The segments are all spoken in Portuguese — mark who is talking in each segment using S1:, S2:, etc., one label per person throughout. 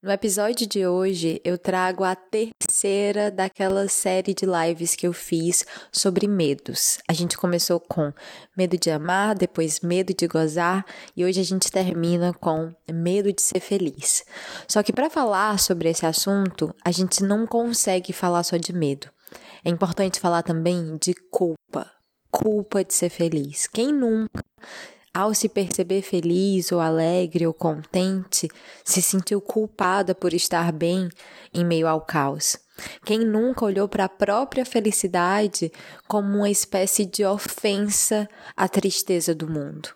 S1: No episódio de hoje, eu trago a terceira daquela série de lives que eu fiz sobre medos. A gente começou com medo de amar, depois medo de gozar e hoje a gente termina com medo de ser feliz. Só que para falar sobre esse assunto, a gente não consegue falar só de medo. É importante falar também de culpa. Culpa de ser feliz. Quem nunca ao se perceber feliz ou alegre ou contente, se sentiu culpada por estar bem em meio ao caos. Quem nunca olhou para a própria felicidade como uma espécie de ofensa à tristeza do mundo?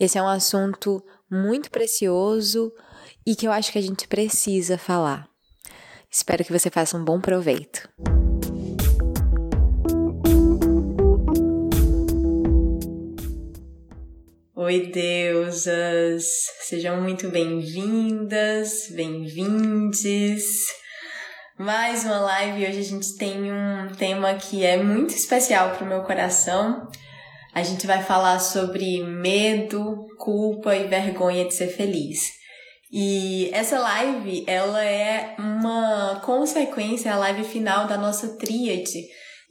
S1: Esse é um assunto muito precioso e que eu acho que a gente precisa falar. Espero que você faça um bom proveito. Oi, deusas! Sejam muito bem-vindas, bem-vindes. Mais uma live. Hoje a gente tem um tema que é muito especial para o meu coração. A gente vai falar sobre medo, culpa e vergonha de ser feliz. E essa live, ela é uma consequência, a live final da nossa tríade.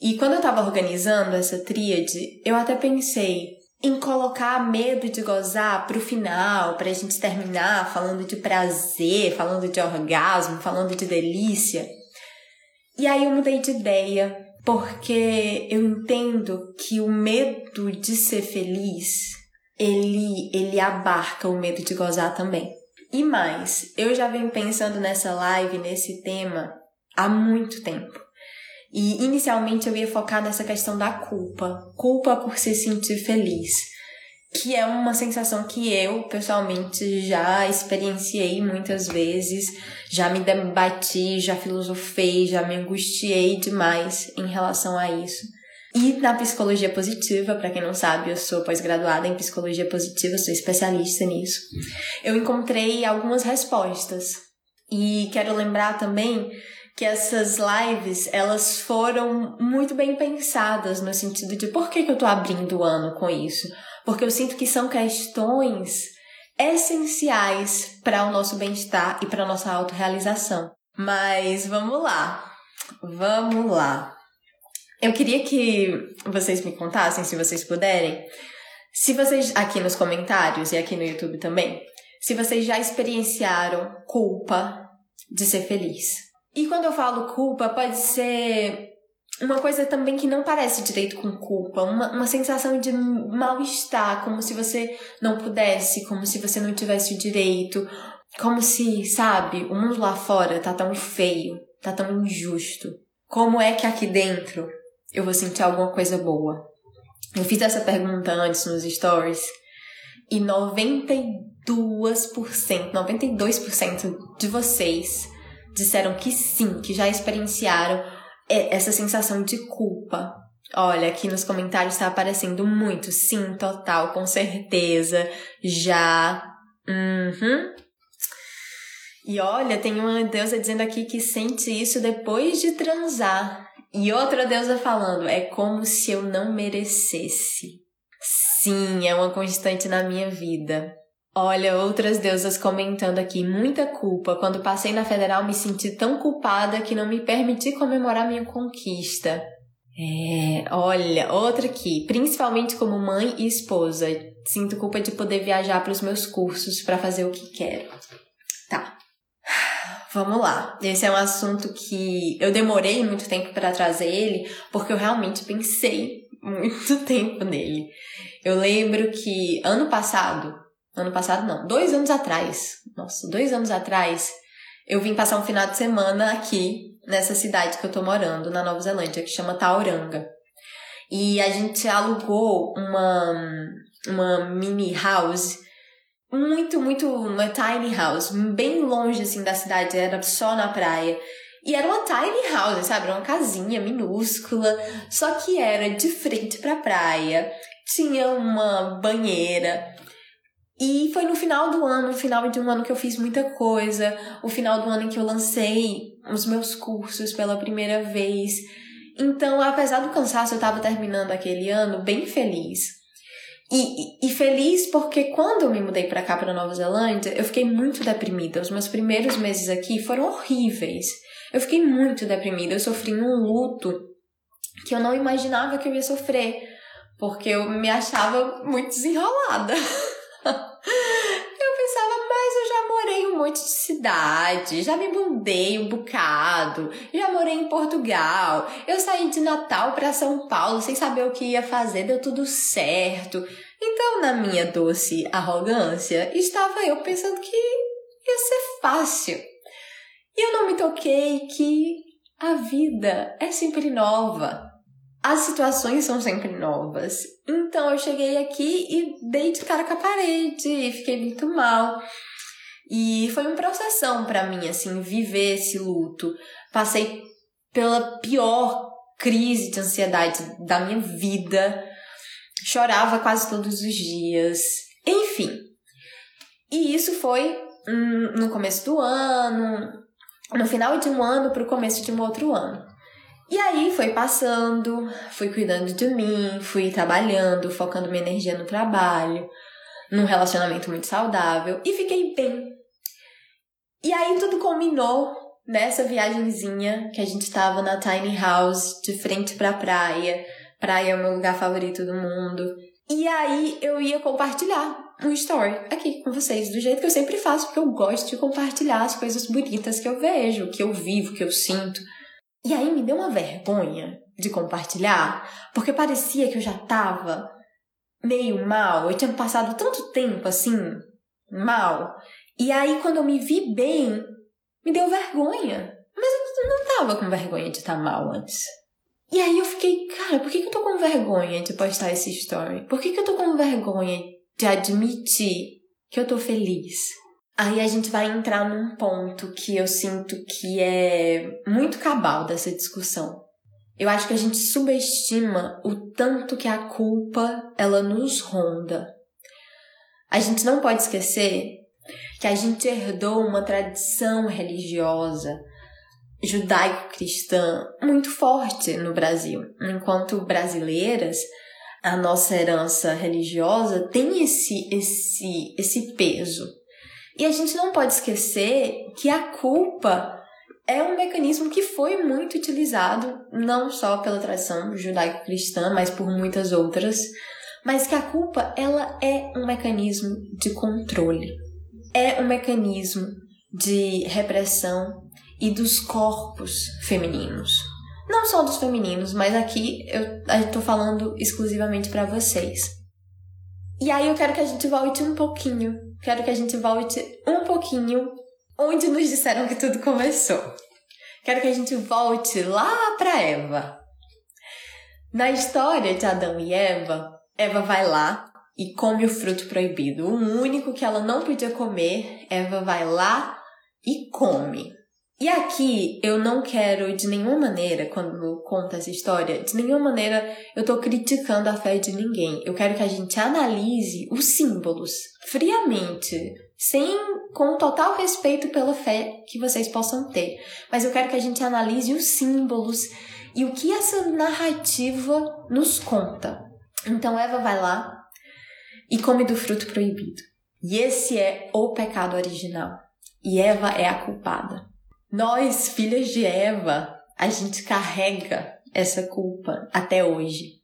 S1: E quando eu estava organizando essa tríade, eu até pensei, em colocar medo de gozar pro final, pra gente terminar falando de prazer, falando de orgasmo, falando de delícia. E aí eu mudei de ideia, porque eu entendo que o medo de ser feliz, ele ele abarca o medo de gozar também. E mais, eu já venho pensando nessa live, nesse tema há muito tempo. E inicialmente eu ia focar nessa questão da culpa, culpa por se sentir feliz, que é uma sensação que eu pessoalmente já experienciei muitas vezes, já me debati, já filosofei, já me angustiei demais em relação a isso. E na psicologia positiva, para quem não sabe, eu sou pós-graduada em psicologia positiva, sou especialista nisso. Eu encontrei algumas respostas. E quero lembrar também que essas lives elas foram muito bem pensadas no sentido de por que, que eu tô abrindo o ano com isso? Porque eu sinto que são questões essenciais para o nosso bem-estar e para a nossa autorrealização. Mas vamos lá. Vamos lá. Eu queria que vocês me contassem, se vocês puderem, se vocês aqui nos comentários e aqui no YouTube também, se vocês já experienciaram culpa de ser feliz. E quando eu falo culpa, pode ser uma coisa também que não parece direito com culpa, uma, uma sensação de mal-estar, como se você não pudesse, como se você não tivesse o direito, como se, sabe, o mundo lá fora tá tão feio, tá tão injusto. Como é que aqui dentro eu vou sentir alguma coisa boa? Eu fiz essa pergunta antes nos stories e 92%, 92% de vocês disseram que sim, que já experienciaram essa sensação de culpa. Olha, aqui nos comentários está aparecendo muito. Sim, total, com certeza. Já. Uhum. E olha, tem uma deusa dizendo aqui que sente isso depois de transar. E outra deusa falando, é como se eu não merecesse. Sim, é uma constante na minha vida. Olha, outras deusas comentando aqui, muita culpa. Quando passei na federal, me senti tão culpada que não me permiti comemorar minha conquista. É, olha, outra aqui, principalmente como mãe e esposa, sinto culpa de poder viajar para os meus cursos para fazer o que quero. Tá. Vamos lá. Esse é um assunto que eu demorei muito tempo para trazer ele, porque eu realmente pensei muito tempo nele. Eu lembro que ano passado, ano passado não, dois anos atrás, nossa, dois anos atrás, eu vim passar um final de semana aqui nessa cidade que eu tô morando, na Nova Zelândia, que chama Tauranga. E a gente alugou uma, uma mini house muito, muito, uma tiny house, bem longe assim da cidade, era só na praia. E era uma tiny house, sabe? Era uma casinha minúscula, só que era de frente pra praia, tinha uma banheira. E foi no final do ano, no final de um ano que eu fiz muita coisa, o final do ano em que eu lancei os meus cursos pela primeira vez. Então, apesar do cansaço, eu estava terminando aquele ano bem feliz. E, e, feliz porque quando eu me mudei para cá, para Nova Zelândia, eu fiquei muito deprimida. Os meus primeiros meses aqui foram horríveis. Eu fiquei muito deprimida. Eu sofri um luto que eu não imaginava que eu ia sofrer, porque eu me achava muito desenrolada. morei em um monte de cidade, já me mudei um bocado, já morei em Portugal. Eu saí de Natal para São Paulo sem saber o que ia fazer, deu tudo certo. Então, na minha doce arrogância, estava eu pensando que ia ser fácil. E eu não me toquei que a vida é sempre nova. As situações são sempre novas. Então eu cheguei aqui e dei de cara com a parede e fiquei muito mal. E foi uma processão para mim, assim, viver esse luto. Passei pela pior crise de ansiedade da minha vida. Chorava quase todos os dias. Enfim. E isso foi hum, no começo do ano, no final de um ano para o começo de um outro ano. E aí foi passando, fui cuidando de mim, fui trabalhando, focando minha energia no trabalho, num relacionamento muito saudável e fiquei bem. E aí tudo combinou nessa viagemzinha que a gente tava na tiny house, de frente pra praia. Praia é o meu lugar favorito do mundo. E aí eu ia compartilhar um story aqui com vocês, do jeito que eu sempre faço, porque eu gosto de compartilhar as coisas bonitas que eu vejo, que eu vivo, que eu sinto. E aí me deu uma vergonha de compartilhar, porque parecia que eu já tava meio mal, eu tinha passado tanto tempo assim, mal, e aí, quando eu me vi bem, me deu vergonha. Mas eu não tava com vergonha de estar mal antes. E aí eu fiquei, cara, por que, que eu tô com vergonha de postar esse story? Por que, que eu tô com vergonha de admitir que eu tô feliz? Aí a gente vai entrar num ponto que eu sinto que é muito cabal dessa discussão. Eu acho que a gente subestima o tanto que a culpa ela nos ronda. A gente não pode esquecer que a gente herdou uma tradição religiosa judaico-cristã muito forte no Brasil. Enquanto brasileiras, a nossa herança religiosa tem esse esse esse peso. E a gente não pode esquecer que a culpa é um mecanismo que foi muito utilizado não só pela tradição judaico-cristã, mas por muitas outras, mas que a culpa ela é um mecanismo de controle é um mecanismo de repressão e dos corpos femininos. Não só dos femininos, mas aqui eu estou falando exclusivamente para vocês. E aí eu quero que a gente volte um pouquinho. Quero que a gente volte um pouquinho onde nos disseram que tudo começou. Quero que a gente volte lá para Eva. Na história de Adão e Eva, Eva vai lá e come o fruto proibido. O único que ela não podia comer, Eva vai lá e come. E aqui eu não quero de nenhuma maneira, quando conto essa história, de nenhuma maneira eu tô criticando a fé de ninguém. Eu quero que a gente analise os símbolos friamente, sem com total respeito pela fé que vocês possam ter. Mas eu quero que a gente analise os símbolos e o que essa narrativa nos conta. Então Eva vai lá, e come do fruto proibido. E esse é o pecado original. E Eva é a culpada. Nós, filhas de Eva, a gente carrega essa culpa até hoje.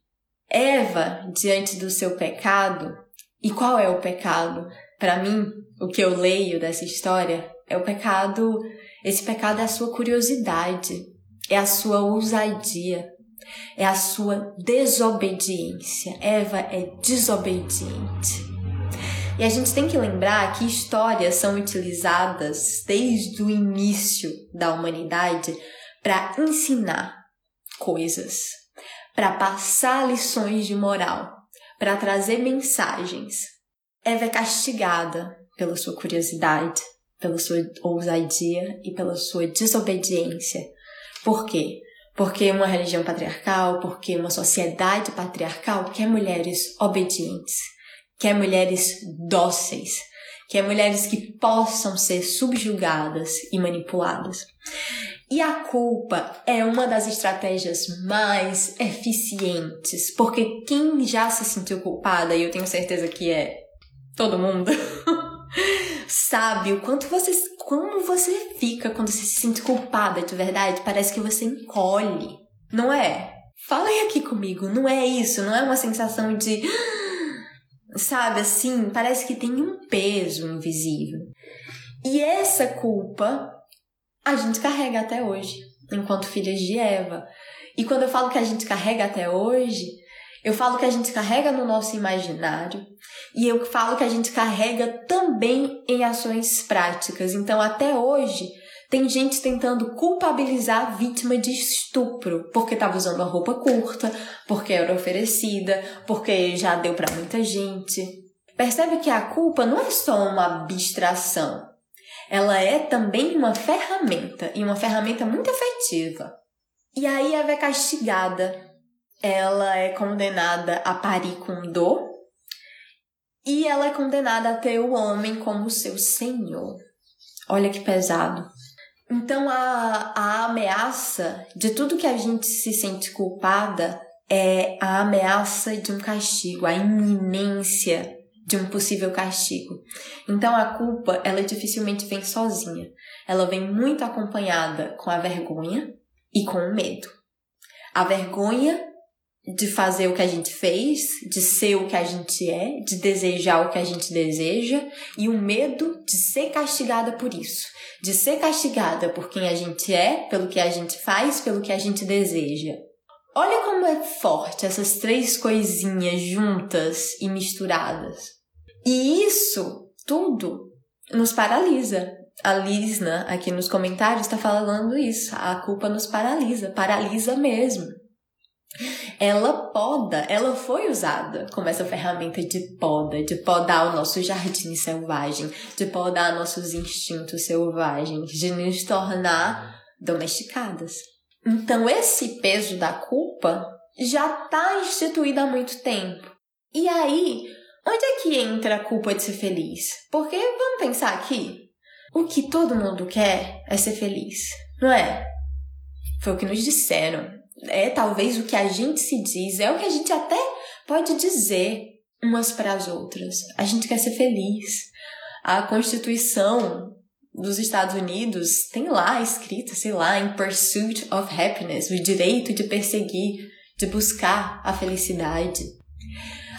S1: Eva, diante do seu pecado, e qual é o pecado? Para mim, o que eu leio dessa história é o pecado, esse pecado é a sua curiosidade, é a sua ousadia, é a sua desobediência. Eva é desobediente. E a gente tem que lembrar que histórias são utilizadas desde o início da humanidade para ensinar coisas, para passar lições de moral, para trazer mensagens. Eva é castigada pela sua curiosidade, pela sua ousadia e pela sua desobediência. Por quê? Porque uma religião patriarcal, porque uma sociedade patriarcal quer mulheres obedientes, quer mulheres dóceis, quer mulheres que possam ser subjugadas e manipuladas. E a culpa é uma das estratégias mais eficientes, porque quem já se sentiu culpada, e eu tenho certeza que é todo mundo, sabe o quanto você como você fica quando você se sente culpada de verdade, parece que você encolhe, não é? Falem aqui comigo, não é isso, não é uma sensação de sabe assim, parece que tem um peso invisível. E essa culpa a gente carrega até hoje, enquanto filhas de Eva. E quando eu falo que a gente carrega até hoje, eu falo que a gente carrega no nosso imaginário e eu falo que a gente carrega também em ações práticas. Então, até hoje, tem gente tentando culpabilizar a vítima de estupro porque estava usando a roupa curta, porque era oferecida, porque já deu para muita gente. Percebe que a culpa não é só uma abstração, ela é também uma ferramenta e uma ferramenta muito efetiva. E aí ela é castigada, ela é condenada a parir com dor e ela é condenada a ter o homem como seu senhor. Olha que pesado. Então a, a ameaça de tudo que a gente se sente culpada é a ameaça de um castigo, a iminência de um possível castigo. Então a culpa, ela dificilmente vem sozinha. Ela vem muito acompanhada com a vergonha e com o medo. A vergonha de fazer o que a gente fez, de ser o que a gente é, de desejar o que a gente deseja, e o medo de ser castigada por isso, de ser castigada por quem a gente é, pelo que a gente faz, pelo que a gente deseja. Olha como é forte essas três coisinhas juntas e misturadas. E isso tudo nos paralisa. A Lisna, aqui nos comentários, está falando isso. A culpa nos paralisa, paralisa mesmo. Ela poda, ela foi usada como essa ferramenta de poda, de podar o nosso jardim selvagem, de podar nossos instintos selvagens, de nos tornar domesticadas. Então, esse peso da culpa já está instituído há muito tempo. E aí, onde é que entra a culpa de ser feliz? Porque vamos pensar aqui: o que todo mundo quer é ser feliz, não é? Foi o que nos disseram é talvez o que a gente se diz, é o que a gente até pode dizer umas para as outras. A gente quer ser feliz. A Constituição dos Estados Unidos tem lá escrito, sei lá, in pursuit of happiness, o direito de perseguir, de buscar a felicidade.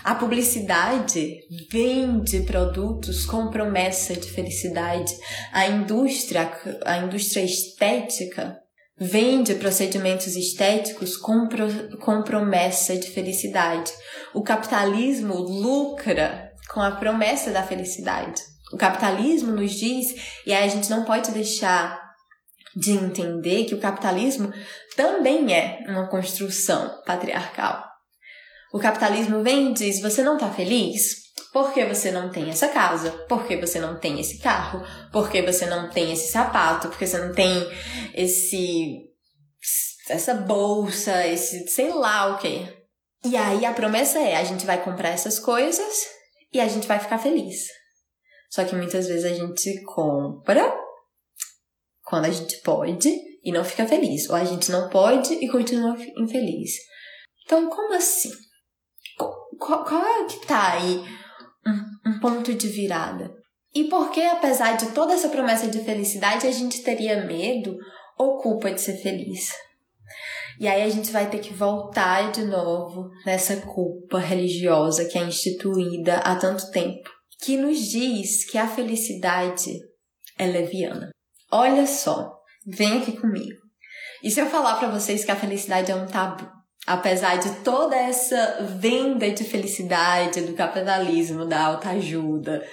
S1: A publicidade vende produtos com promessa de felicidade. A indústria, a indústria estética vende procedimentos estéticos com, pro, com promessa de felicidade. O capitalismo lucra com a promessa da felicidade. O capitalismo nos diz, e aí a gente não pode deixar de entender que o capitalismo também é uma construção patriarcal. O capitalismo vem e diz: você não está feliz? Por que você não tem essa casa? Por que você não tem esse carro? Por que você não tem esse sapato? Por que você não tem esse essa bolsa, esse sei lá o que. E aí a promessa é: a gente vai comprar essas coisas e a gente vai ficar feliz. Só que muitas vezes a gente compra quando a gente pode e não fica feliz, ou a gente não pode e continua infeliz. Então, como assim? Qual, qual é que tá aí ponto de virada. E por que, apesar de toda essa promessa de felicidade, a gente teria medo ou culpa de ser feliz? E aí a gente vai ter que voltar de novo nessa culpa religiosa que é instituída há tanto tempo, que nos diz que a felicidade é leviana. Olha só, vem aqui comigo. E se eu falar para vocês que a felicidade é um tabu? Apesar de toda essa venda de felicidade do capitalismo, da alta ajuda,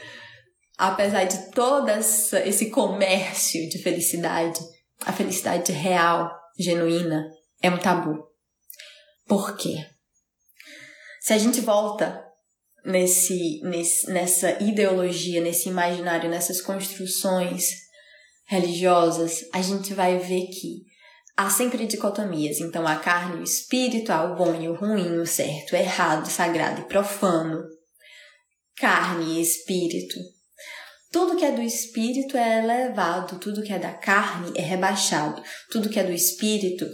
S1: apesar de todo essa, esse comércio de felicidade, a felicidade real, genuína, é um tabu. Por quê? Se a gente volta nesse, nesse, nessa ideologia, nesse imaginário, nessas construções religiosas, a gente vai ver que há sempre dicotomias. Então, a carne e o espírito, há o bom e o ruim, o certo, o errado, sagrado e profano. Carne e espírito. Tudo que é do espírito é elevado, tudo que é da carne é rebaixado, tudo que é do espírito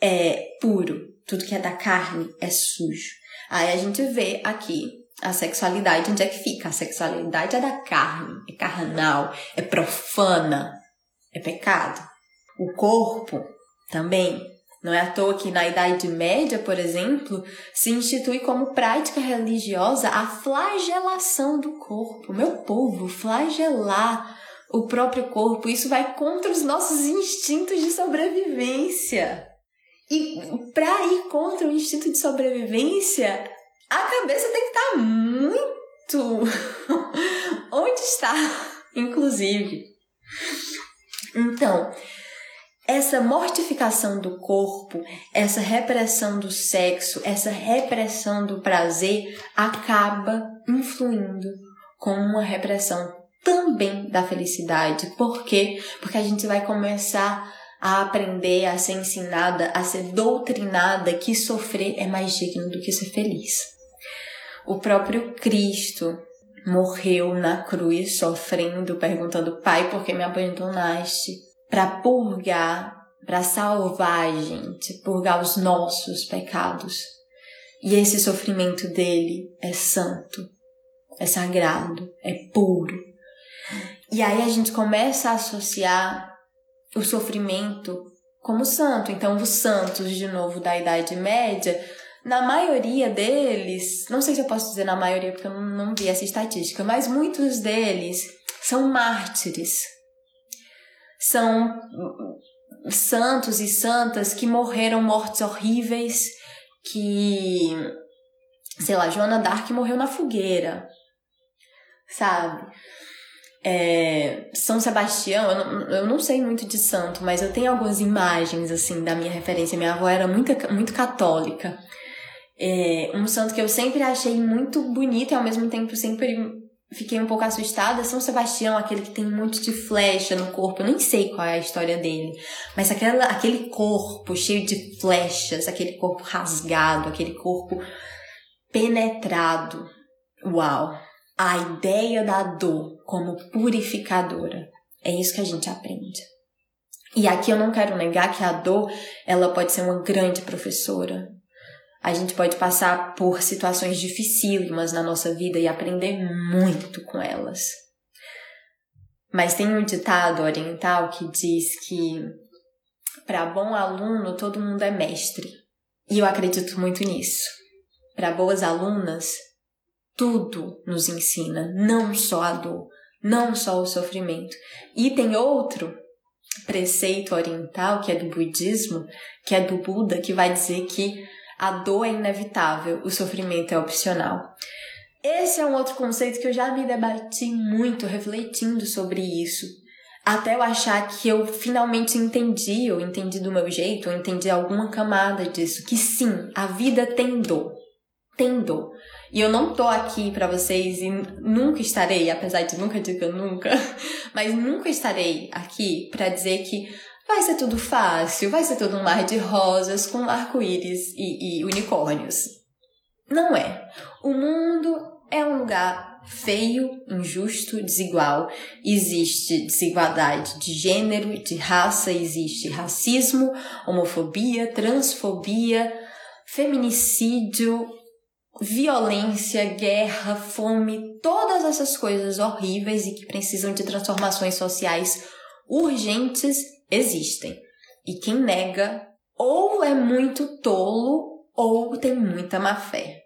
S1: é puro, tudo que é da carne é sujo. Aí a gente vê aqui a sexualidade onde é que fica. A sexualidade é da carne, é carnal, é profana, é pecado. O corpo também. Não é à toa que na Idade Média, por exemplo, se institui como prática religiosa a flagelação do corpo. Meu povo, flagelar o próprio corpo, isso vai contra os nossos instintos de sobrevivência. E para ir contra o instinto de sobrevivência, a cabeça tem que estar tá muito onde está, inclusive. Então, essa mortificação do corpo, essa repressão do sexo, essa repressão do prazer acaba influindo com uma repressão também da felicidade. Por quê? Porque a gente vai começar a aprender, a ser ensinada, a ser doutrinada que sofrer é mais digno do que ser feliz. O próprio Cristo morreu na cruz sofrendo, perguntando: Pai, por que me abandonaste? Para purgar, para salvar a gente, purgar os nossos pecados. E esse sofrimento dele é santo, é sagrado, é puro. E aí a gente começa a associar o sofrimento como santo. Então, os santos, de novo, da Idade Média, na maioria deles, não sei se eu posso dizer na maioria porque eu não, não vi essa estatística, mas muitos deles são mártires são santos e santas que morreram mortes horríveis, que, sei lá, Joana d'Arc morreu na fogueira, sabe? É, São Sebastião, eu não, eu não sei muito de santo, mas eu tenho algumas imagens, assim, da minha referência. Minha avó era muito, muito católica. É, um santo que eu sempre achei muito bonito e ao mesmo tempo sempre fiquei um pouco assustada. São Sebastião, aquele que tem um monte de flecha no corpo, eu nem sei qual é a história dele, mas aquela, aquele corpo cheio de flechas, aquele corpo rasgado, aquele corpo penetrado. Uau! A ideia da dor como purificadora. É isso que a gente aprende. E aqui eu não quero negar que a dor, ela pode ser uma grande professora, a gente pode passar por situações dificílimas na nossa vida e aprender muito com elas. Mas tem um ditado oriental que diz que para bom aluno todo mundo é mestre. E eu acredito muito nisso. Para boas alunas, tudo nos ensina, não só a dor, não só o sofrimento. E tem outro preceito oriental, que é do budismo, que é do Buda, que vai dizer que a dor é inevitável, o sofrimento é opcional. Esse é um outro conceito que eu já me debati muito refletindo sobre isso. Até eu achar que eu finalmente entendi, ou entendi do meu jeito, ou entendi alguma camada disso, que sim, a vida tem dor. Tem dor. E eu não tô aqui para vocês e nunca estarei, apesar de nunca dizer nunca, mas nunca estarei aqui para dizer que vai ser tudo fácil, vai ser tudo um mar de rosas com arco-íris e, e unicórnios. Não é. O mundo é um lugar feio, injusto, desigual. Existe desigualdade de gênero, de raça, existe racismo, homofobia, transfobia, feminicídio, violência, guerra, fome, todas essas coisas horríveis e que precisam de transformações sociais urgentes existem. E quem nega ou é muito tolo ou tem muita má fé.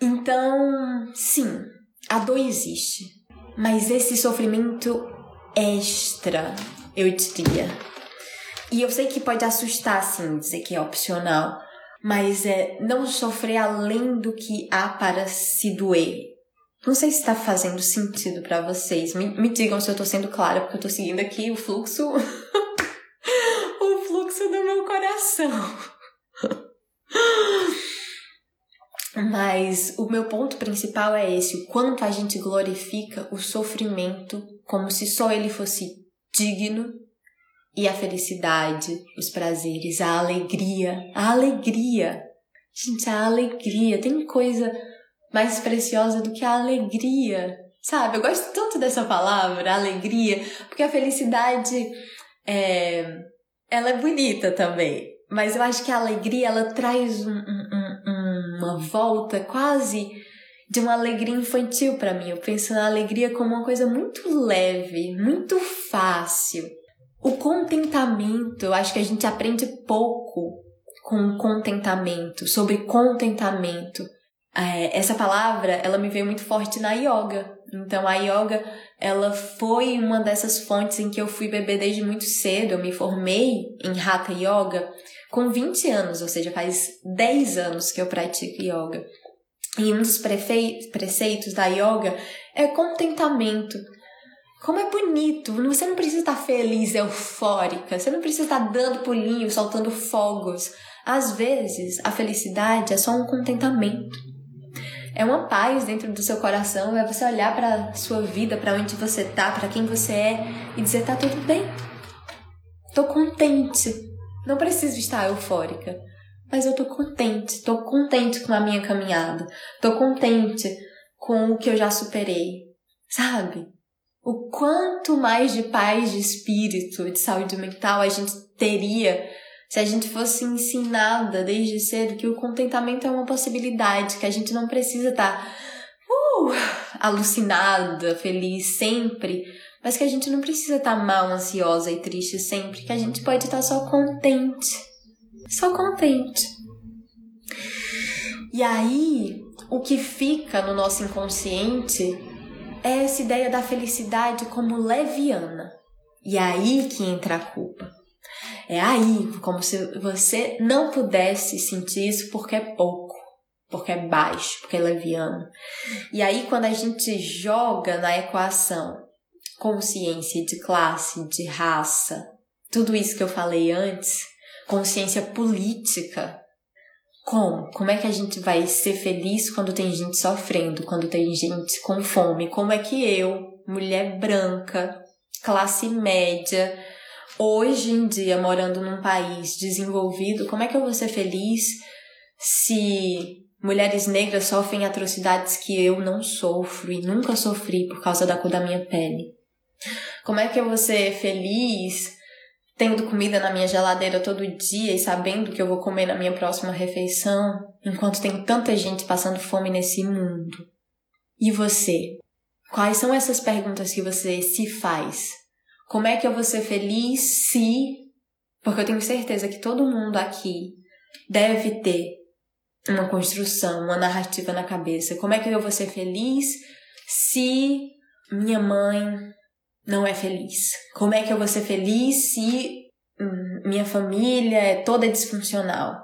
S1: Então, sim, a dor existe, mas esse sofrimento extra, eu diria. E eu sei que pode assustar, sim, dizer que é opcional, mas é não sofrer além do que há para se doer. Não sei se está fazendo sentido para vocês. Me, me, digam se eu estou sendo clara, porque eu estou seguindo aqui o fluxo, o fluxo do meu coração. Mas o meu ponto principal é esse: o quanto a gente glorifica o sofrimento como se só ele fosse digno e a felicidade, os prazeres, a alegria, a alegria. Gente, a alegria, tem coisa mais preciosa do que a alegria, sabe? Eu gosto tanto dessa palavra, alegria, porque a felicidade é, ela é bonita também, mas eu acho que a alegria ela traz um, um, um, uma volta quase de uma alegria infantil para mim. Eu penso na alegria como uma coisa muito leve, muito fácil. O contentamento, eu acho que a gente aprende pouco com contentamento, sobre contentamento. É, essa palavra, ela me veio muito forte na yoga. Então, a yoga, ela foi uma dessas fontes em que eu fui beber desde muito cedo. Eu me formei em Hatha Yoga com 20 anos, ou seja, faz 10 anos que eu pratico yoga. E um dos preceitos da yoga é contentamento. Como é bonito! Você não precisa estar feliz, eufórica, você não precisa estar dando pulinhos, soltando fogos. Às vezes, a felicidade é só um contentamento. É uma paz dentro do seu coração, é você olhar para sua vida, para onde você tá, para quem você é e dizer tá tudo bem. Tô contente. Não preciso estar eufórica, mas eu tô contente. Tô contente com a minha caminhada. Tô contente com o que eu já superei. Sabe? o quanto mais de paz de espírito, de saúde mental a gente teria se a gente fosse ensinada desde cedo que o contentamento é uma possibilidade, que a gente não precisa estar tá, uh, alucinada, feliz sempre, mas que a gente não precisa estar tá mal, ansiosa e triste sempre, que a gente pode estar tá só contente. Só contente. E aí, o que fica no nosso inconsciente é essa ideia da felicidade como leviana. E aí que entra a culpa. É aí como se você não pudesse sentir isso porque é pouco, porque é baixo, porque é leviano. E aí quando a gente joga na equação consciência de classe, de raça, tudo isso que eu falei antes, consciência política, como? Como é que a gente vai ser feliz quando tem gente sofrendo, quando tem gente com fome? Como é que eu, mulher branca, classe média, hoje em dia morando num país desenvolvido, como é que eu vou ser feliz se mulheres negras sofrem atrocidades que eu não sofro e nunca sofri por causa da cor da minha pele? Como é que eu vou ser feliz tendo comida na minha geladeira todo dia e sabendo que eu vou comer na minha próxima refeição, enquanto tem tanta gente passando fome nesse mundo. E você? Quais são essas perguntas que você se faz? Como é que eu vou ser feliz se. Porque eu tenho certeza que todo mundo aqui deve ter uma construção, uma narrativa na cabeça. Como é que eu vou ser feliz se minha mãe não é feliz? Como é que eu vou ser feliz se hum, minha família é toda disfuncional?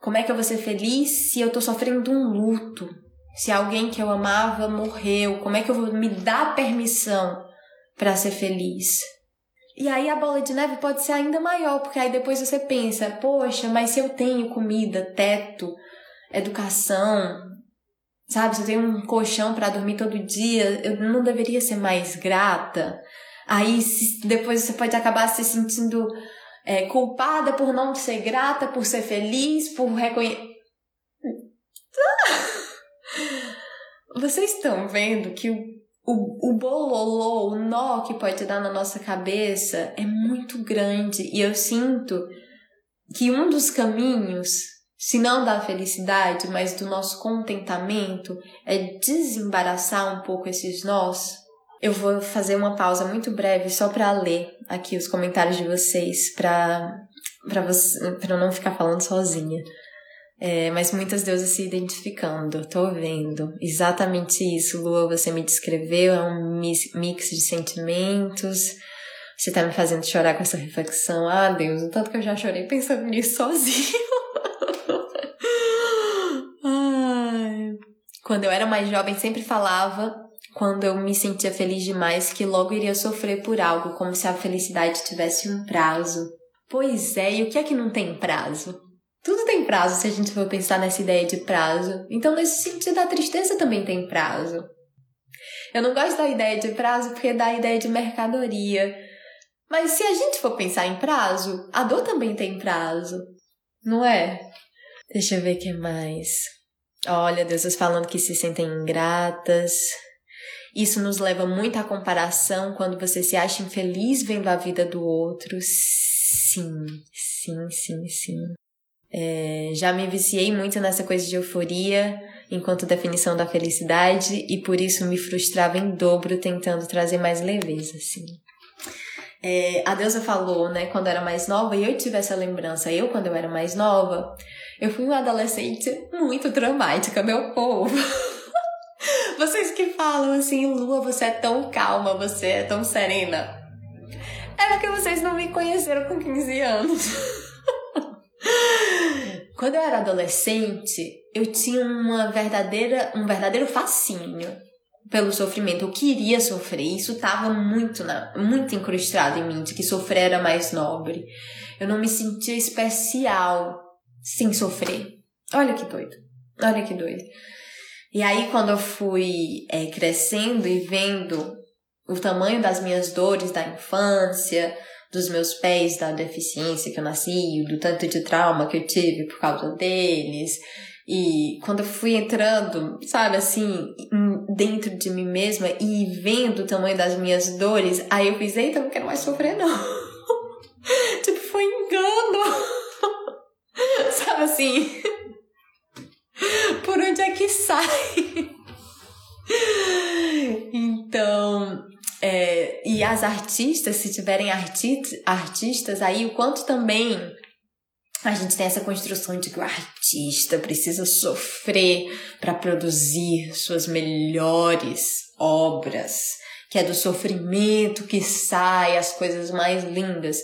S1: Como é que eu vou ser feliz se eu tô sofrendo um luto? Se alguém que eu amava morreu? Como é que eu vou me dar permissão para ser feliz? E aí a bola de neve pode ser ainda maior, porque aí depois você pensa, poxa, mas se eu tenho comida, teto, educação, sabe, se eu tenho um colchão para dormir todo dia, eu não deveria ser mais grata? Aí depois você pode acabar se sentindo é, culpada por não ser grata, por ser feliz, por reconhecer. Vocês estão vendo que o, o, o bololô, o nó que pode dar na nossa cabeça é muito grande. E eu sinto que um dos caminhos, se não da felicidade, mas do nosso contentamento, é desembaraçar um pouco esses nós eu vou fazer uma pausa muito breve só para ler aqui os comentários de vocês, para para não ficar falando sozinha. É, mas muitas deusas se identificando, tô vendo. Exatamente isso, Lua, você me descreveu, é um mix de sentimentos. Você tá me fazendo chorar com essa reflexão. Ah, Deus, o tanto que eu já chorei pensando nisso sozinho. Ai. Quando eu era mais jovem, sempre falava, quando eu me sentia feliz demais, que logo iria sofrer por algo, como se a felicidade tivesse um prazo. Pois é, e o que é que não tem prazo? Tudo tem prazo se a gente for pensar nessa ideia de prazo. Então, nesse sentido, a tristeza também tem prazo. Eu não gosto da ideia de prazo porque dá a ideia de mercadoria. Mas se a gente for pensar em prazo, a dor também tem prazo, não é? Deixa eu ver o que mais. Olha, deusas falando que se sentem ingratas. Isso nos leva muito à comparação quando você se acha infeliz vendo a vida do outro. Sim, sim, sim, sim. É, já me viciei muito nessa coisa de euforia enquanto definição da felicidade e por isso me frustrava em dobro tentando trazer mais leveza, assim. É, a deusa falou, né, quando eu era mais nova, e eu tive essa lembrança, eu quando eu era mais nova, eu fui uma adolescente muito dramática, meu povo. Vocês que falam assim, Lua, você é tão calma, você é tão serena. É porque vocês não me conheceram com 15 anos. Quando eu era adolescente, eu tinha uma verdadeira, um verdadeiro fascínio pelo sofrimento. Eu queria sofrer. Isso estava muito, na, muito incrustado em mim, de que sofrer era mais nobre. Eu não me sentia especial sem sofrer. Olha que doido. Olha que doido. E aí, quando eu fui é, crescendo e vendo o tamanho das minhas dores da infância, dos meus pés, da deficiência que eu nasci, do tanto de trauma que eu tive por causa deles. E quando eu fui entrando, sabe, assim, dentro de mim mesma e vendo o tamanho das minhas dores, aí eu fiz, eita, não quero mais sofrer, não. tipo, foi engano. sabe assim? Por onde é que sai? então, é, e as artistas, se tiverem arti artistas, aí o quanto também a gente tem essa construção de que o artista precisa sofrer para produzir suas melhores obras, que é do sofrimento que sai as coisas mais lindas.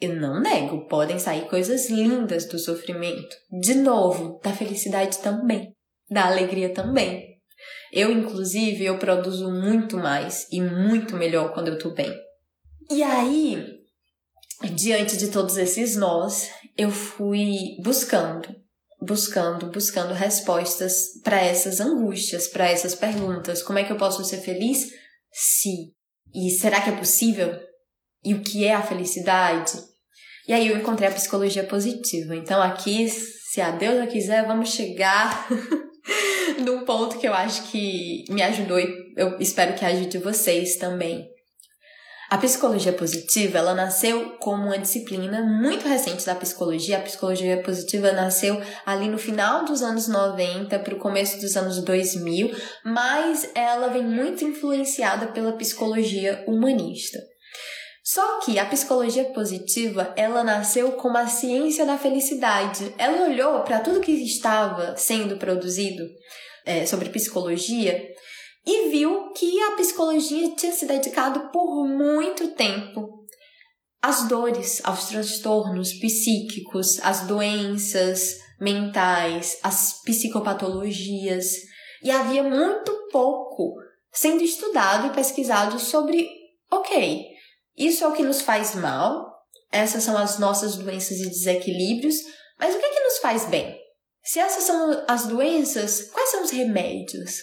S1: Eu não nego, podem sair coisas lindas do sofrimento. De novo, da felicidade também, da alegria também. Eu, inclusive, eu produzo muito mais e muito melhor quando eu tô bem. E aí, diante de todos esses nós, eu fui buscando, buscando, buscando respostas para essas angústias, para essas perguntas. Como é que eu posso ser feliz? Se. E será que é possível? E o que é a felicidade? E aí eu encontrei a psicologia positiva. Então aqui, se a Deus quiser, vamos chegar num ponto que eu acho que me ajudou e eu espero que ajude vocês também. A psicologia positiva, ela nasceu como uma disciplina muito recente da psicologia. A psicologia positiva nasceu ali no final dos anos 90 para o começo dos anos 2000, mas ela vem muito influenciada pela psicologia humanista. Só que a psicologia positiva, ela nasceu como a ciência da felicidade. Ela olhou para tudo que estava sendo produzido é, sobre psicologia e viu que a psicologia tinha se dedicado por muito tempo às dores, aos transtornos psíquicos, às doenças mentais, às psicopatologias. E havia muito pouco sendo estudado e pesquisado sobre, ok, isso é o que nos faz mal, essas são as nossas doenças e desequilíbrios, mas o que é que nos faz bem? Se essas são as doenças, quais são os remédios?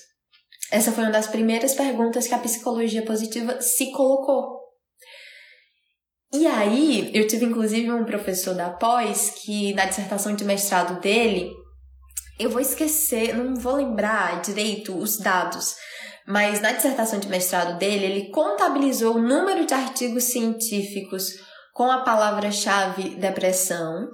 S1: Essa foi uma das primeiras perguntas que a psicologia positiva se colocou. E aí, eu tive inclusive um professor da pós que na dissertação de mestrado dele, eu vou esquecer, não vou lembrar direito os dados, mas na dissertação de mestrado dele, ele contabilizou o número de artigos científicos com a palavra-chave depressão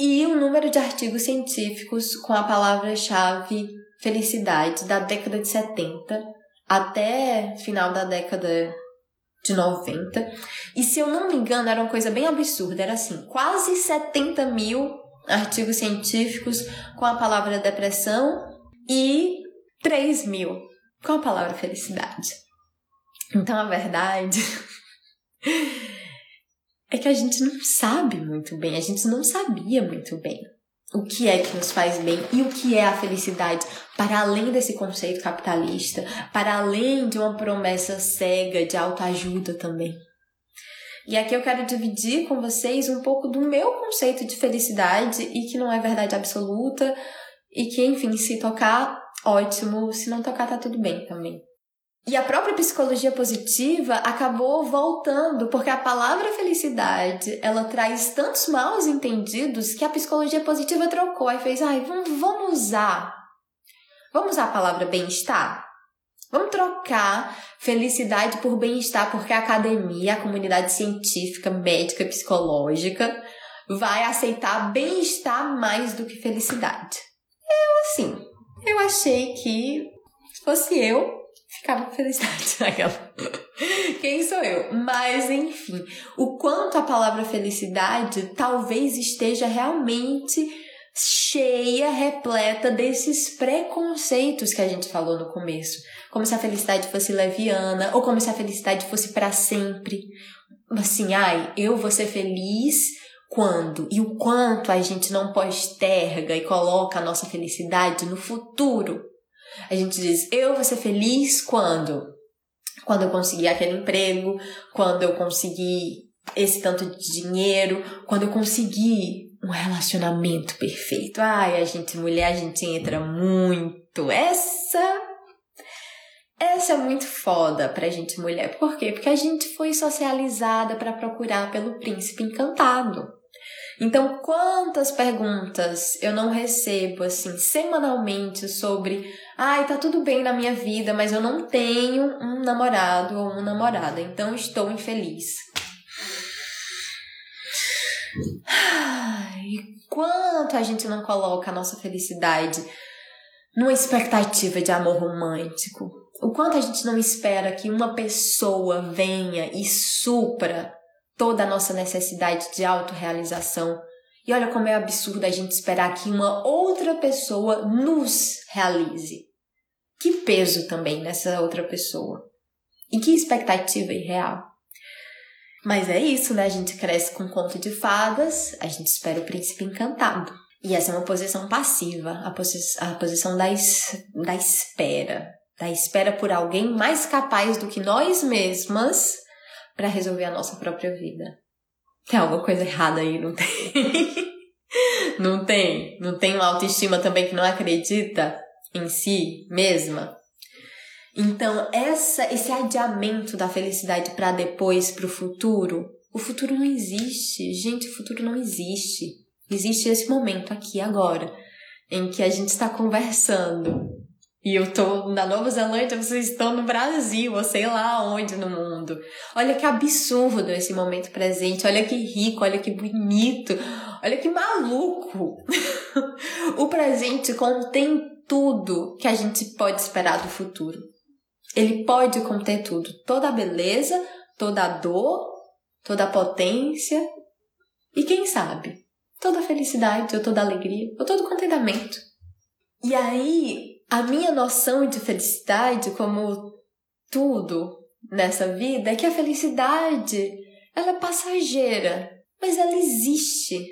S1: e o número de artigos científicos com a palavra-chave felicidade da década de 70 até final da década de 90. E se eu não me engano, era uma coisa bem absurda. Era assim, quase 70 mil artigos científicos com a palavra depressão e 3 mil com a palavra felicidade. Então a verdade é que a gente não sabe muito bem, a gente não sabia muito bem. o que é que nos faz bem e o que é a felicidade, para além desse conceito capitalista, para além de uma promessa cega de autoajuda também. E aqui eu quero dividir com vocês um pouco do meu conceito de felicidade e que não é verdade absoluta e que, enfim, se tocar, ótimo, se não tocar, tá tudo bem também. E a própria psicologia positiva acabou voltando, porque a palavra felicidade, ela traz tantos maus entendidos que a psicologia positiva trocou e fez, ai, vamos usar. Vamos usar a palavra bem-estar? Vamos trocar felicidade por bem-estar, porque a academia, a comunidade científica, médica, psicológica vai aceitar bem-estar mais do que felicidade. Assim, eu achei que se fosse eu, ficava com felicidade naquela. Quem sou eu? Mas enfim, o quanto a palavra felicidade talvez esteja realmente cheia, repleta desses preconceitos que a gente falou no começo. Como se a felicidade fosse leviana, ou como se a felicidade fosse para sempre. Assim, ai, eu vou ser feliz quando e o quanto a gente não posterga e coloca a nossa felicidade no futuro. A gente diz, eu vou ser feliz quando? Quando eu conseguir aquele emprego, quando eu conseguir esse tanto de dinheiro, quando eu conseguir um relacionamento perfeito. Ai, a gente, mulher, a gente entra muito. Essa. Essa é muito foda pra gente mulher. Por quê? Porque a gente foi socializada para procurar pelo príncipe encantado. Então, quantas perguntas eu não recebo assim semanalmente sobre, ai, tá tudo bem na minha vida, mas eu não tenho um namorado ou uma namorada, então estou infeliz. E quanto a gente não coloca a nossa felicidade numa expectativa de amor romântico? O quanto a gente não espera que uma pessoa venha e supra toda a nossa necessidade de autorrealização. E olha como é absurdo a gente esperar que uma outra pessoa nos realize. Que peso também nessa outra pessoa. E que expectativa irreal. Mas é isso, né? A gente cresce com conto de fadas, a gente espera o príncipe encantado. E essa é uma posição passiva, a, posi a posição da, es da espera. Da espera por alguém mais capaz do que nós mesmas para resolver a nossa própria vida. Tem alguma coisa errada aí, não tem? não tem? Não tem uma autoestima também que não acredita em si mesma? Então, essa esse adiamento da felicidade para depois, para o futuro, o futuro não existe. Gente, o futuro não existe. Existe esse momento aqui agora, em que a gente está conversando e eu tô na Nova Zelândia, vocês estão no Brasil, ou sei lá onde no mundo. Olha que absurdo esse momento presente, olha que rico, olha que bonito, olha que maluco. o presente contém tudo que a gente pode esperar do futuro. Ele pode conter tudo, toda a beleza, toda a dor, toda a potência e quem sabe, toda a felicidade, ou toda a alegria, ou todo o contentamento. E aí, a minha noção de felicidade, como tudo nessa vida, é que a felicidade ela é passageira, mas ela existe.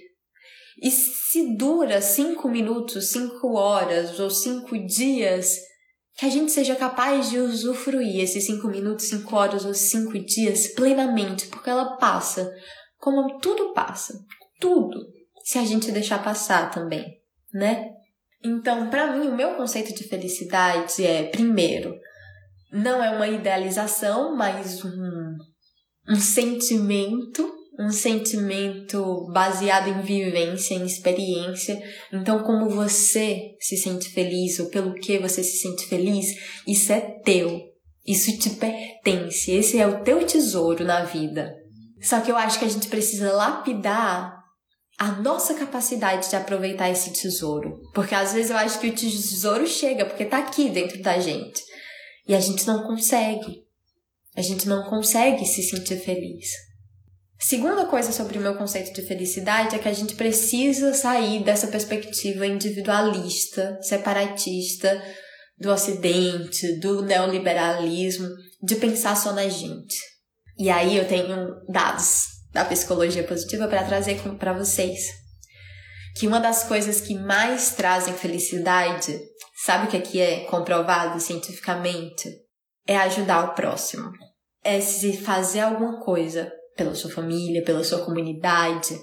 S1: E se dura cinco minutos, cinco horas ou cinco dias, que a gente seja capaz de usufruir esses cinco minutos, cinco horas ou cinco dias plenamente, porque ela passa, como tudo passa, tudo, se a gente deixar passar também, né? Então, para mim, o meu conceito de felicidade é, primeiro, não é uma idealização, mas um, um sentimento, um sentimento baseado em vivência, em experiência. Então, como você se sente feliz ou pelo que você se sente feliz, isso é teu. Isso te pertence. Esse é o teu tesouro na vida. Só que eu acho que a gente precisa lapidar a nossa capacidade de aproveitar esse tesouro. Porque às vezes eu acho que o tesouro chega porque tá aqui dentro da gente. E a gente não consegue. A gente não consegue se sentir feliz. Segunda coisa sobre o meu conceito de felicidade é que a gente precisa sair dessa perspectiva individualista, separatista do ocidente, do neoliberalismo, de pensar só na gente. E aí eu tenho dados da psicologia positiva para trazer para vocês. que uma das coisas que mais trazem felicidade, sabe o que aqui é comprovado cientificamente? É ajudar o próximo. É se fazer alguma coisa pela sua família, pela sua comunidade.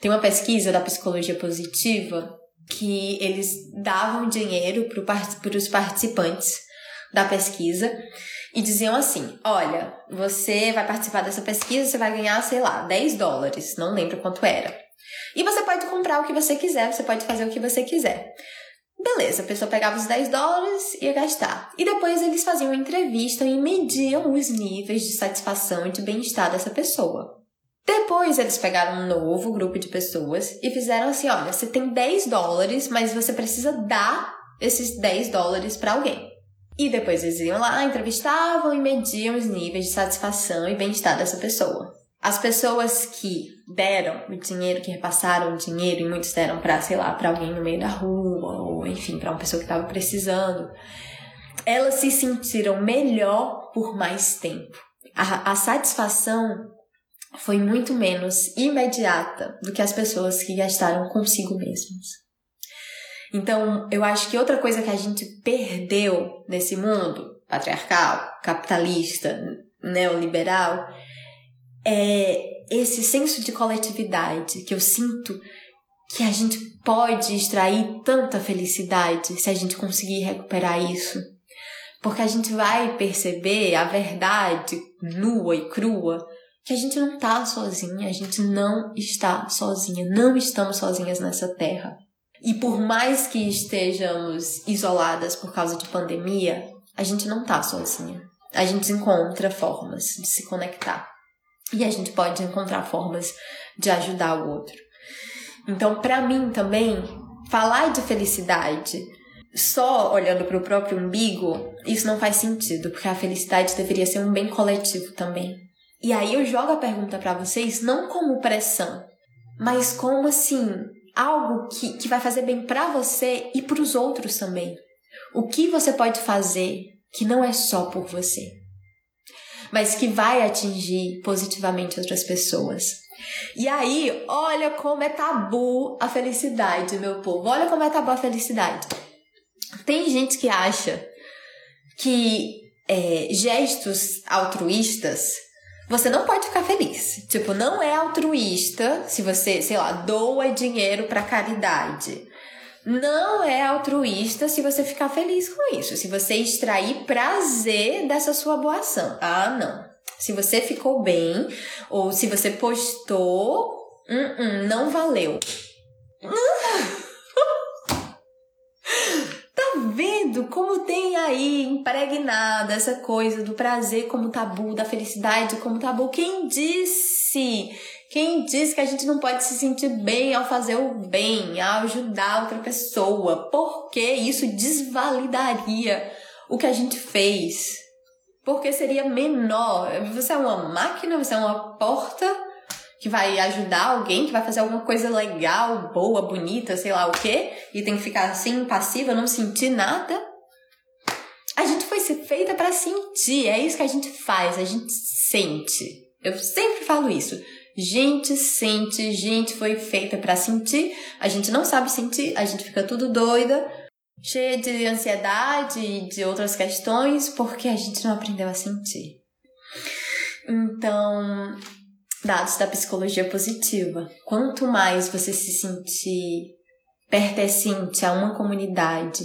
S1: Tem uma pesquisa da psicologia positiva que eles davam dinheiro para os participantes da pesquisa e diziam assim: olha, você vai participar dessa pesquisa, você vai ganhar, sei lá, 10 dólares, não lembro quanto era. E você pode comprar o que você quiser, você pode fazer o que você quiser. Beleza, a pessoa pegava os 10 dólares e ia gastar. E depois eles faziam uma entrevista e mediam os níveis de satisfação e de bem-estar dessa pessoa. Depois eles pegaram um novo grupo de pessoas e fizeram assim: olha, você tem 10 dólares, mas você precisa dar esses 10 dólares para alguém. E depois eles iam lá, entrevistavam e mediam os níveis de satisfação e bem-estar dessa pessoa. As pessoas que deram o dinheiro, que repassaram o dinheiro, e muitos deram para, sei lá, para alguém no meio da rua, ou enfim, para uma pessoa que estava precisando, elas se sentiram melhor por mais tempo. A, a satisfação foi muito menos imediata do que as pessoas que gastaram consigo mesmas. Então, eu acho que outra coisa que a gente perdeu nesse mundo patriarcal, capitalista, neoliberal, é esse senso de coletividade que eu sinto que a gente pode extrair tanta felicidade se a gente conseguir recuperar isso. Porque a gente vai perceber a verdade nua e crua que a gente não tá sozinha, a gente não está sozinha, não estamos sozinhas nessa terra. E por mais que estejamos isoladas por causa de pandemia, a gente não tá sozinha. A gente encontra formas de se conectar. E a gente pode encontrar formas de ajudar o outro. Então, para mim também, falar de felicidade só olhando para o próprio umbigo, isso não faz sentido, porque a felicidade deveria ser um bem coletivo também. E aí eu jogo a pergunta para vocês não como pressão, mas como assim, algo que, que vai fazer bem para você e para os outros também. O que você pode fazer que não é só por você? mas que vai atingir positivamente outras pessoas. E aí, olha como é tabu a felicidade, meu povo. Olha como é tabu a felicidade. Tem gente que acha que é, gestos altruístas você não pode ficar feliz. Tipo, não é altruísta se você, sei lá, doa dinheiro para caridade não é altruísta se você ficar feliz com isso, se você extrair prazer dessa sua boa ação. Ah, não. Se você ficou bem, ou se você postou, uh -uh, não valeu. tá vendo como tem aí impregnada essa coisa do prazer como tabu, da felicidade como tabu? Quem disse quem diz que a gente não pode se sentir bem ao fazer o bem, ao ajudar outra pessoa? Porque isso desvalidaria o que a gente fez. Porque seria menor. Você é uma máquina, você é uma porta que vai ajudar alguém, que vai fazer alguma coisa legal, boa, bonita, sei lá o quê, e tem que ficar assim, passiva, não sentir nada. A gente foi ser feita para sentir, é isso que a gente faz, a gente sente. Eu sempre falo isso. Gente sente, gente foi feita para sentir. A gente não sabe sentir, a gente fica tudo doida, cheia de ansiedade e de outras questões porque a gente não aprendeu a sentir. Então, dados da psicologia positiva. Quanto mais você se sentir pertencente a uma comunidade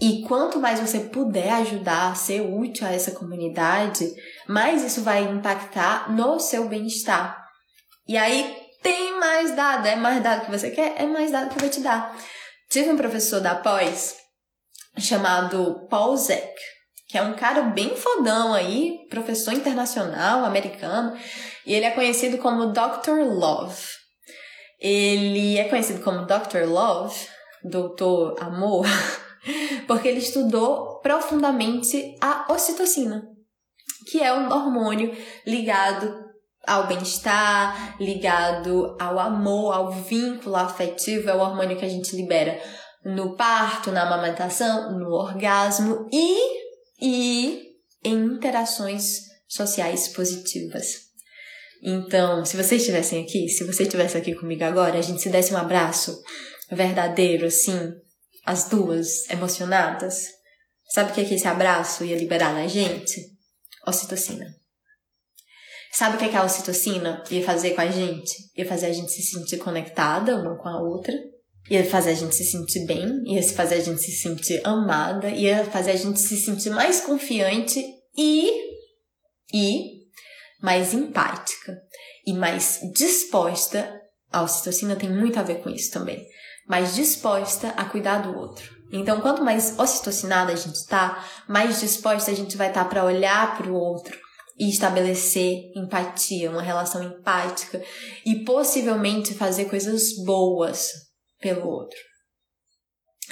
S1: e quanto mais você puder ajudar, ser útil a essa comunidade, mais isso vai impactar no seu bem-estar. E aí tem mais dado, é mais dado que você quer, é mais dado que eu vou te dar. Tive um professor da pós chamado Paul Zeck, que é um cara bem fodão aí, professor internacional, americano, e ele é conhecido como Dr. Love. Ele é conhecido como Dr. Love, Doutor Amor, porque ele estudou profundamente a ocitocina, que é um hormônio ligado ao bem-estar, ligado ao amor, ao vínculo afetivo, é o hormônio que a gente libera no parto, na amamentação, no orgasmo e, e em interações sociais positivas. Então, se vocês estivessem aqui, se você estivesse aqui comigo agora, a gente se desse um abraço verdadeiro, assim, as duas emocionadas, sabe o que, é que esse abraço ia liberar na gente? Ocitocina. Sabe o que, é que a ocitocina ia fazer com a gente? Ia fazer a gente se sentir conectada uma com a outra, ia fazer a gente se sentir bem, ia fazer a gente se sentir amada, ia fazer a gente se sentir mais confiante e. e mais empática e mais disposta. A ocitocina tem muito a ver com isso também mais disposta a cuidar do outro. Então, quanto mais ocitocinada a gente tá, mais disposta a gente vai estar tá para olhar para o outro e estabelecer empatia, uma relação empática e possivelmente fazer coisas boas pelo outro.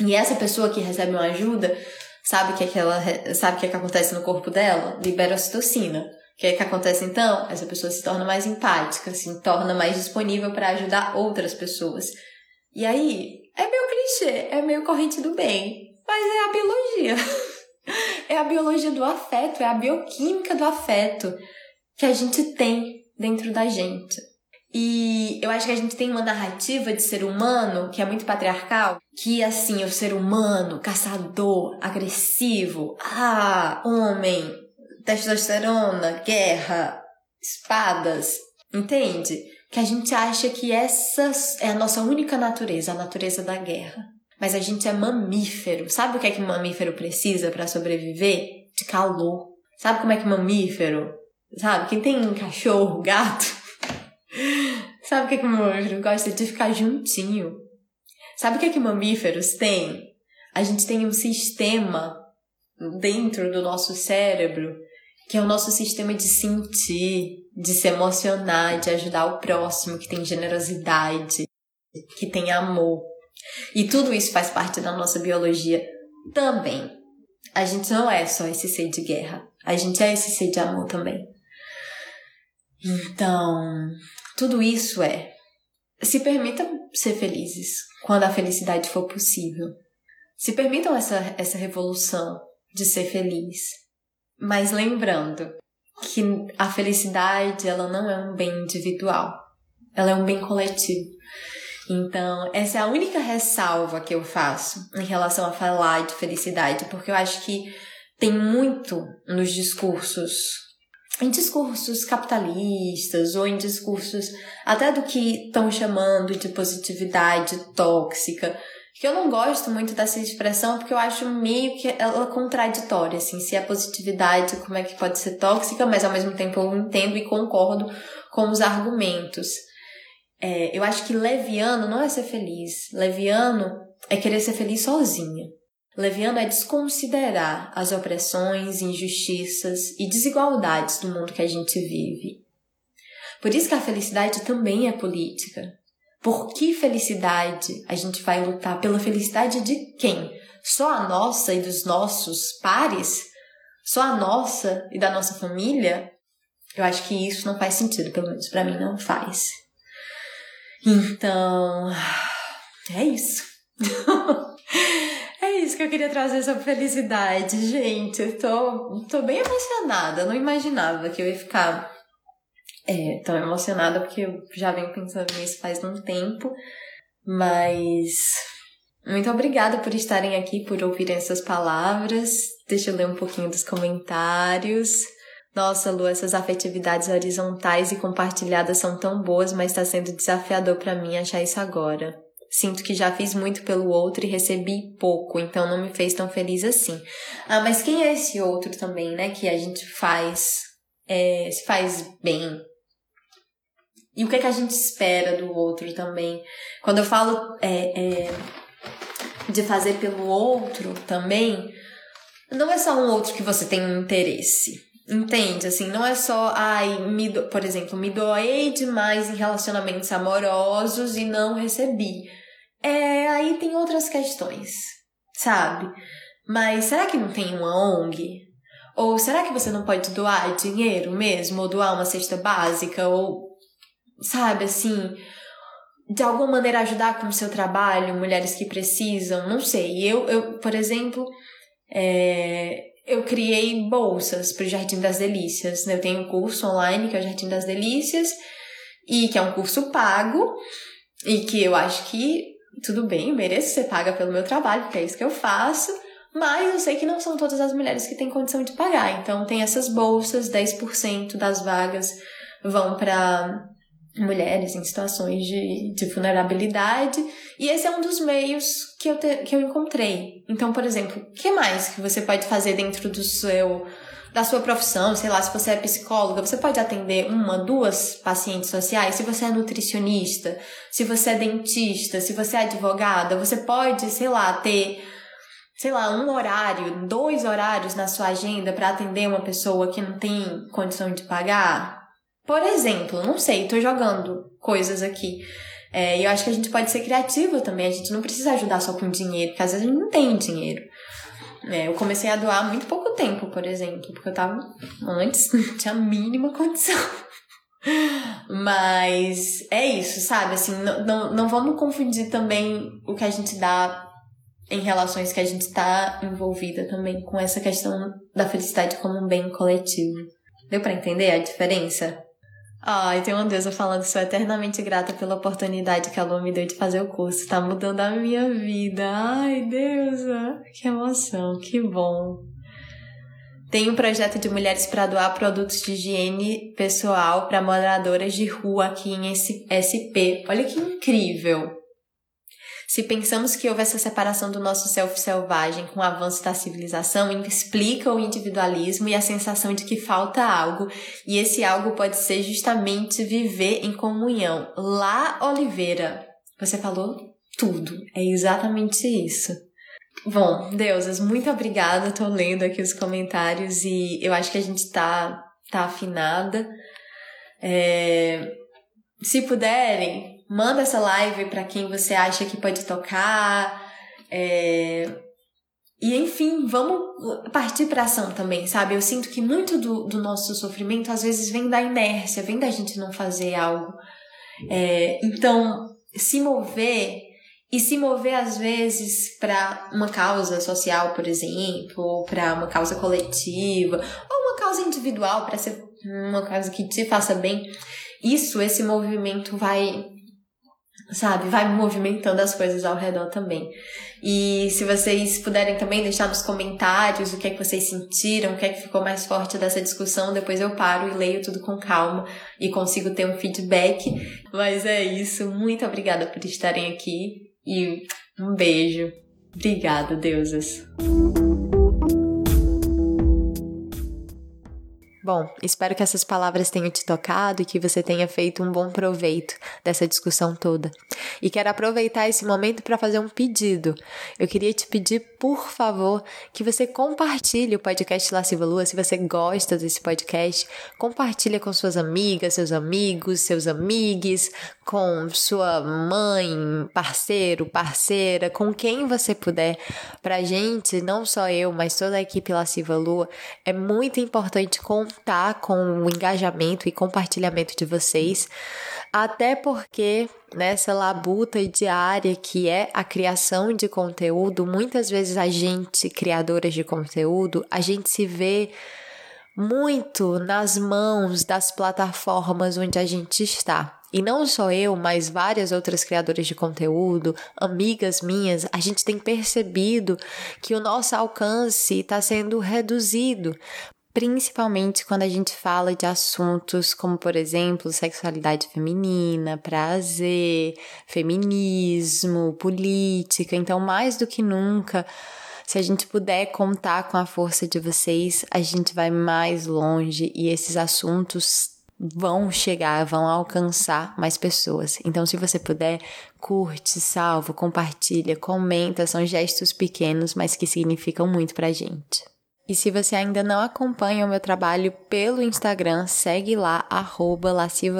S1: E essa pessoa que recebe uma ajuda, sabe o que, é que ela sabe que, é que acontece no corpo dela? Libera ocitocina. Que é que acontece então? Essa pessoa se torna mais empática, se torna mais disponível para ajudar outras pessoas. E aí, é meio clichê, é meio corrente do bem, mas é a biologia. é a biologia do afeto, é a bioquímica do afeto que a gente tem dentro da gente. E eu acho que a gente tem uma narrativa de ser humano que é muito patriarcal, que assim, o ser humano, caçador, agressivo, ah, homem, testosterona, guerra, espadas, entende? que a gente acha que essa é a nossa única natureza, a natureza da guerra. Mas a gente é mamífero. Sabe o que é que mamífero precisa para sobreviver? De calor. Sabe como é que mamífero? Sabe? Quem tem cachorro, gato, sabe o que é que mamífero gosta de ficar juntinho. Sabe o que é que mamíferos têm? A gente tem um sistema dentro do nosso cérebro que é o nosso sistema de sentir, de se emocionar, de ajudar o próximo, que tem generosidade, que tem amor. E tudo isso faz parte da nossa biologia também. A gente não é só esse ser de guerra, a gente é esse ser de amor também. Então, tudo isso é. Se permitam ser felizes quando a felicidade for possível. Se permitam essa, essa revolução de ser feliz. Mas lembrando, que a felicidade ela não é um bem individual, ela é um bem coletivo. Então, essa é a única ressalva que eu faço em relação a falar de felicidade, porque eu acho que tem muito nos discursos, em discursos capitalistas ou em discursos até do que estão chamando de positividade tóxica, que eu não gosto muito dessa expressão porque eu acho meio que ela contraditória, assim, se é positividade, como é que pode ser tóxica, mas ao mesmo tempo eu entendo e concordo com os argumentos. É, eu acho que leviano não é ser feliz. Leviano é querer ser feliz sozinha. Leviano é desconsiderar as opressões, injustiças e desigualdades do mundo que a gente vive. Por isso que a felicidade também é política. Por que felicidade a gente vai lutar? Pela felicidade de quem? Só a nossa e dos nossos pares? Só a nossa e da nossa família? Eu acho que isso não faz sentido, pelo menos para mim não faz. Então, é isso. é isso que eu queria trazer sobre felicidade, gente. Eu tô, tô bem emocionada. Eu não imaginava que eu ia ficar é, tão emocionada porque eu já venho pensando nisso faz um tempo, mas muito obrigada por estarem aqui, por ouvirem essas palavras. Deixa eu ler um pouquinho dos comentários. Nossa, Lu, essas afetividades horizontais e compartilhadas são tão boas, mas está sendo desafiador para mim achar isso agora. Sinto que já fiz muito pelo outro e recebi pouco, então não me fez tão feliz assim. Ah, mas quem é esse outro também, né? Que a gente faz, é, se faz bem, e o que, é que a gente espera do outro também. Quando eu falo é, é, de fazer pelo outro também, não é só um outro que você tem um interesse. Entende? Assim, não é só, ai, me do... por exemplo, me doei demais em relacionamentos amorosos e não recebi. É, aí tem outras questões, sabe? Mas será que não tem uma ONG? Ou será que você não pode doar dinheiro mesmo? Ou doar uma cesta básica? Ou sabe, assim, de alguma maneira ajudar com o seu trabalho, mulheres que precisam, não sei. Eu, eu por exemplo, é, eu criei bolsas para o Jardim das Delícias. Né? Eu tenho um curso online que é o Jardim das Delícias e que é um curso pago e que eu acho que tudo bem, mereço ser paga pelo meu trabalho, porque é isso que eu faço. Mas eu sei que não são todas as mulheres que têm condição de pagar. Então tem essas bolsas, 10% das vagas vão para mulheres em situações de, de vulnerabilidade. E esse é um dos meios que eu, te, que eu encontrei. Então, por exemplo, o que mais que você pode fazer dentro do seu da sua profissão, sei lá, se você é psicóloga, você pode atender uma, duas pacientes sociais, se você é nutricionista, se você é dentista, se você é advogada, você pode, sei lá, ter sei lá, um horário, dois horários na sua agenda para atender uma pessoa que não tem condição de pagar? Por exemplo, não sei, tô jogando coisas aqui. É, eu acho que a gente pode ser criativo também, a gente não precisa ajudar só com dinheiro, porque às vezes a gente não tem dinheiro. É, eu comecei a doar há muito pouco tempo, por exemplo, porque eu tava antes, não tinha a mínima condição. Mas é isso, sabe? Assim, não, não, não vamos confundir também o que a gente dá em relações que a gente está envolvida também com essa questão da felicidade como um bem coletivo. Deu para entender a diferença? Ai, tem uma deusa falando, sou eternamente grata pela oportunidade que a Lua me deu de fazer o curso. Tá mudando a minha vida. Ai, deusa, que emoção, que bom. Tem um projeto de mulheres para doar produtos de higiene pessoal para moradoras de rua aqui em SP. Olha que incrível. Se pensamos que houve essa separação do nosso self selvagem com o avanço da civilização, explica o individualismo e a sensação de que falta algo, e esse algo pode ser justamente viver em comunhão. Lá, Oliveira, você falou tudo. É exatamente isso. Bom, deusas, muito obrigada. Tô lendo aqui os comentários e eu acho que a gente tá, tá afinada. É... Se puderem, Manda essa live para quem você acha que pode tocar. É... E enfim, vamos partir para ação também, sabe? Eu sinto que muito do, do nosso sofrimento às vezes vem da inércia, vem da gente não fazer algo. É... Então, se mover e se mover às vezes para uma causa social, por exemplo, ou para uma causa coletiva, ou uma causa individual, para ser uma causa que te faça bem. Isso, esse movimento vai sabe? Vai movimentando as coisas ao redor também. E se vocês puderem também deixar nos comentários o que é que vocês sentiram, o que é que ficou mais forte dessa discussão, depois eu paro e leio tudo com calma e consigo ter um feedback. Mas é isso, muito obrigada por estarem aqui e um beijo. Obrigada, deusas. Bom, espero que essas palavras tenham te tocado e que você tenha feito um bom proveito dessa discussão toda. E quero aproveitar esse momento para fazer um pedido. Eu queria te pedir, por favor, que você compartilhe o podcast Lasciva Lua. Se você gosta desse podcast, compartilhe com suas amigas, seus amigos, seus amigos, com sua mãe, parceiro, parceira, com quem você puder. Pra gente, não só eu, mas toda a equipe Lasciva Lua, é muito importante contar com o engajamento e compartilhamento de vocês, até porque nessa labuta diária que é a criação de conteúdo, muitas vezes a gente, criadoras de conteúdo, a gente se vê muito nas mãos das plataformas onde a gente está. E não só eu, mas várias outras criadoras de conteúdo, amigas minhas, a gente tem percebido que o nosso alcance está sendo reduzido. Principalmente quando a gente fala de assuntos como, por exemplo, sexualidade feminina, prazer, feminismo, política. Então, mais do que nunca, se a gente puder contar com a força de vocês, a gente vai mais longe e esses assuntos vão chegar, vão alcançar mais pessoas. Então, se você puder, curte, salva, compartilha, comenta, são gestos pequenos, mas que significam muito pra gente. E se você ainda não acompanha o meu trabalho pelo Instagram, segue lá, arroba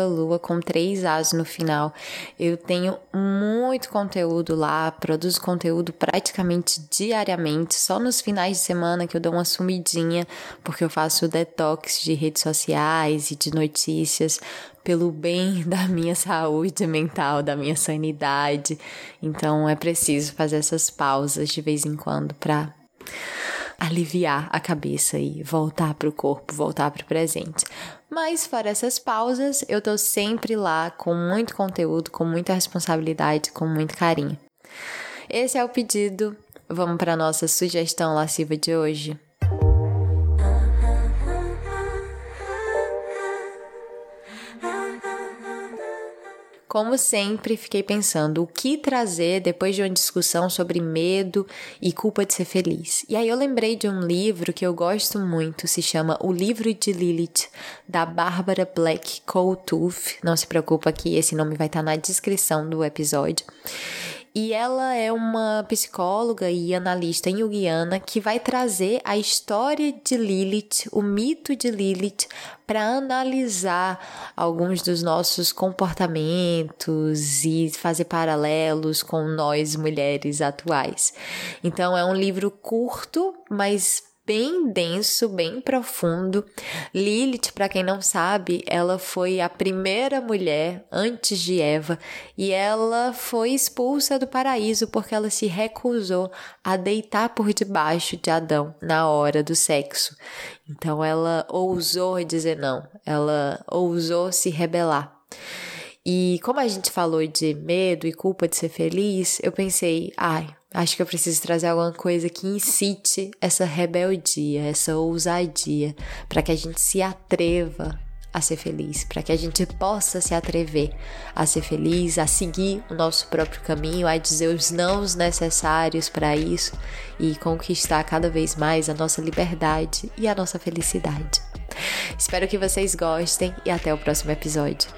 S1: Lua com três As no final. Eu tenho muito conteúdo lá, produzo conteúdo praticamente diariamente, só nos finais de semana que eu dou uma sumidinha, porque eu faço detox de redes sociais e de notícias pelo bem da minha saúde mental, da minha sanidade. Então é preciso fazer essas pausas de vez em quando para aliviar a cabeça e voltar para o corpo, voltar para o presente. Mas fora essas pausas, eu tô sempre lá com muito conteúdo, com muita responsabilidade, com muito carinho. Esse é o pedido. Vamos para nossa sugestão lasciva de hoje. Como sempre, fiquei pensando o que trazer depois de uma discussão sobre medo e culpa de ser feliz. E aí eu lembrei de um livro que eu gosto muito, se chama O Livro de Lilith, da Bárbara Black Coltooth. Não se preocupa que esse nome vai estar na descrição do episódio. E ela é uma psicóloga e analista junguiana que vai trazer a história de Lilith, o mito de Lilith, para analisar alguns dos nossos comportamentos e fazer paralelos com nós mulheres atuais. Então é um livro curto, mas bem denso, bem profundo. Lilith, para quem não sabe, ela foi a primeira mulher antes de Eva e ela foi expulsa do paraíso porque ela se recusou a deitar por debaixo de Adão na hora do sexo. Então ela ousou dizer não, ela ousou se rebelar. E como a gente falou de medo e culpa de ser feliz, eu pensei, ai, Acho que eu preciso trazer alguma coisa que incite essa rebeldia, essa ousadia, para que a gente se atreva a ser feliz, para que a gente possa se atrever a ser feliz, a seguir o nosso próprio caminho, a dizer os nãos necessários para isso e conquistar cada vez mais a nossa liberdade e a nossa felicidade. Espero que vocês gostem e até o próximo episódio.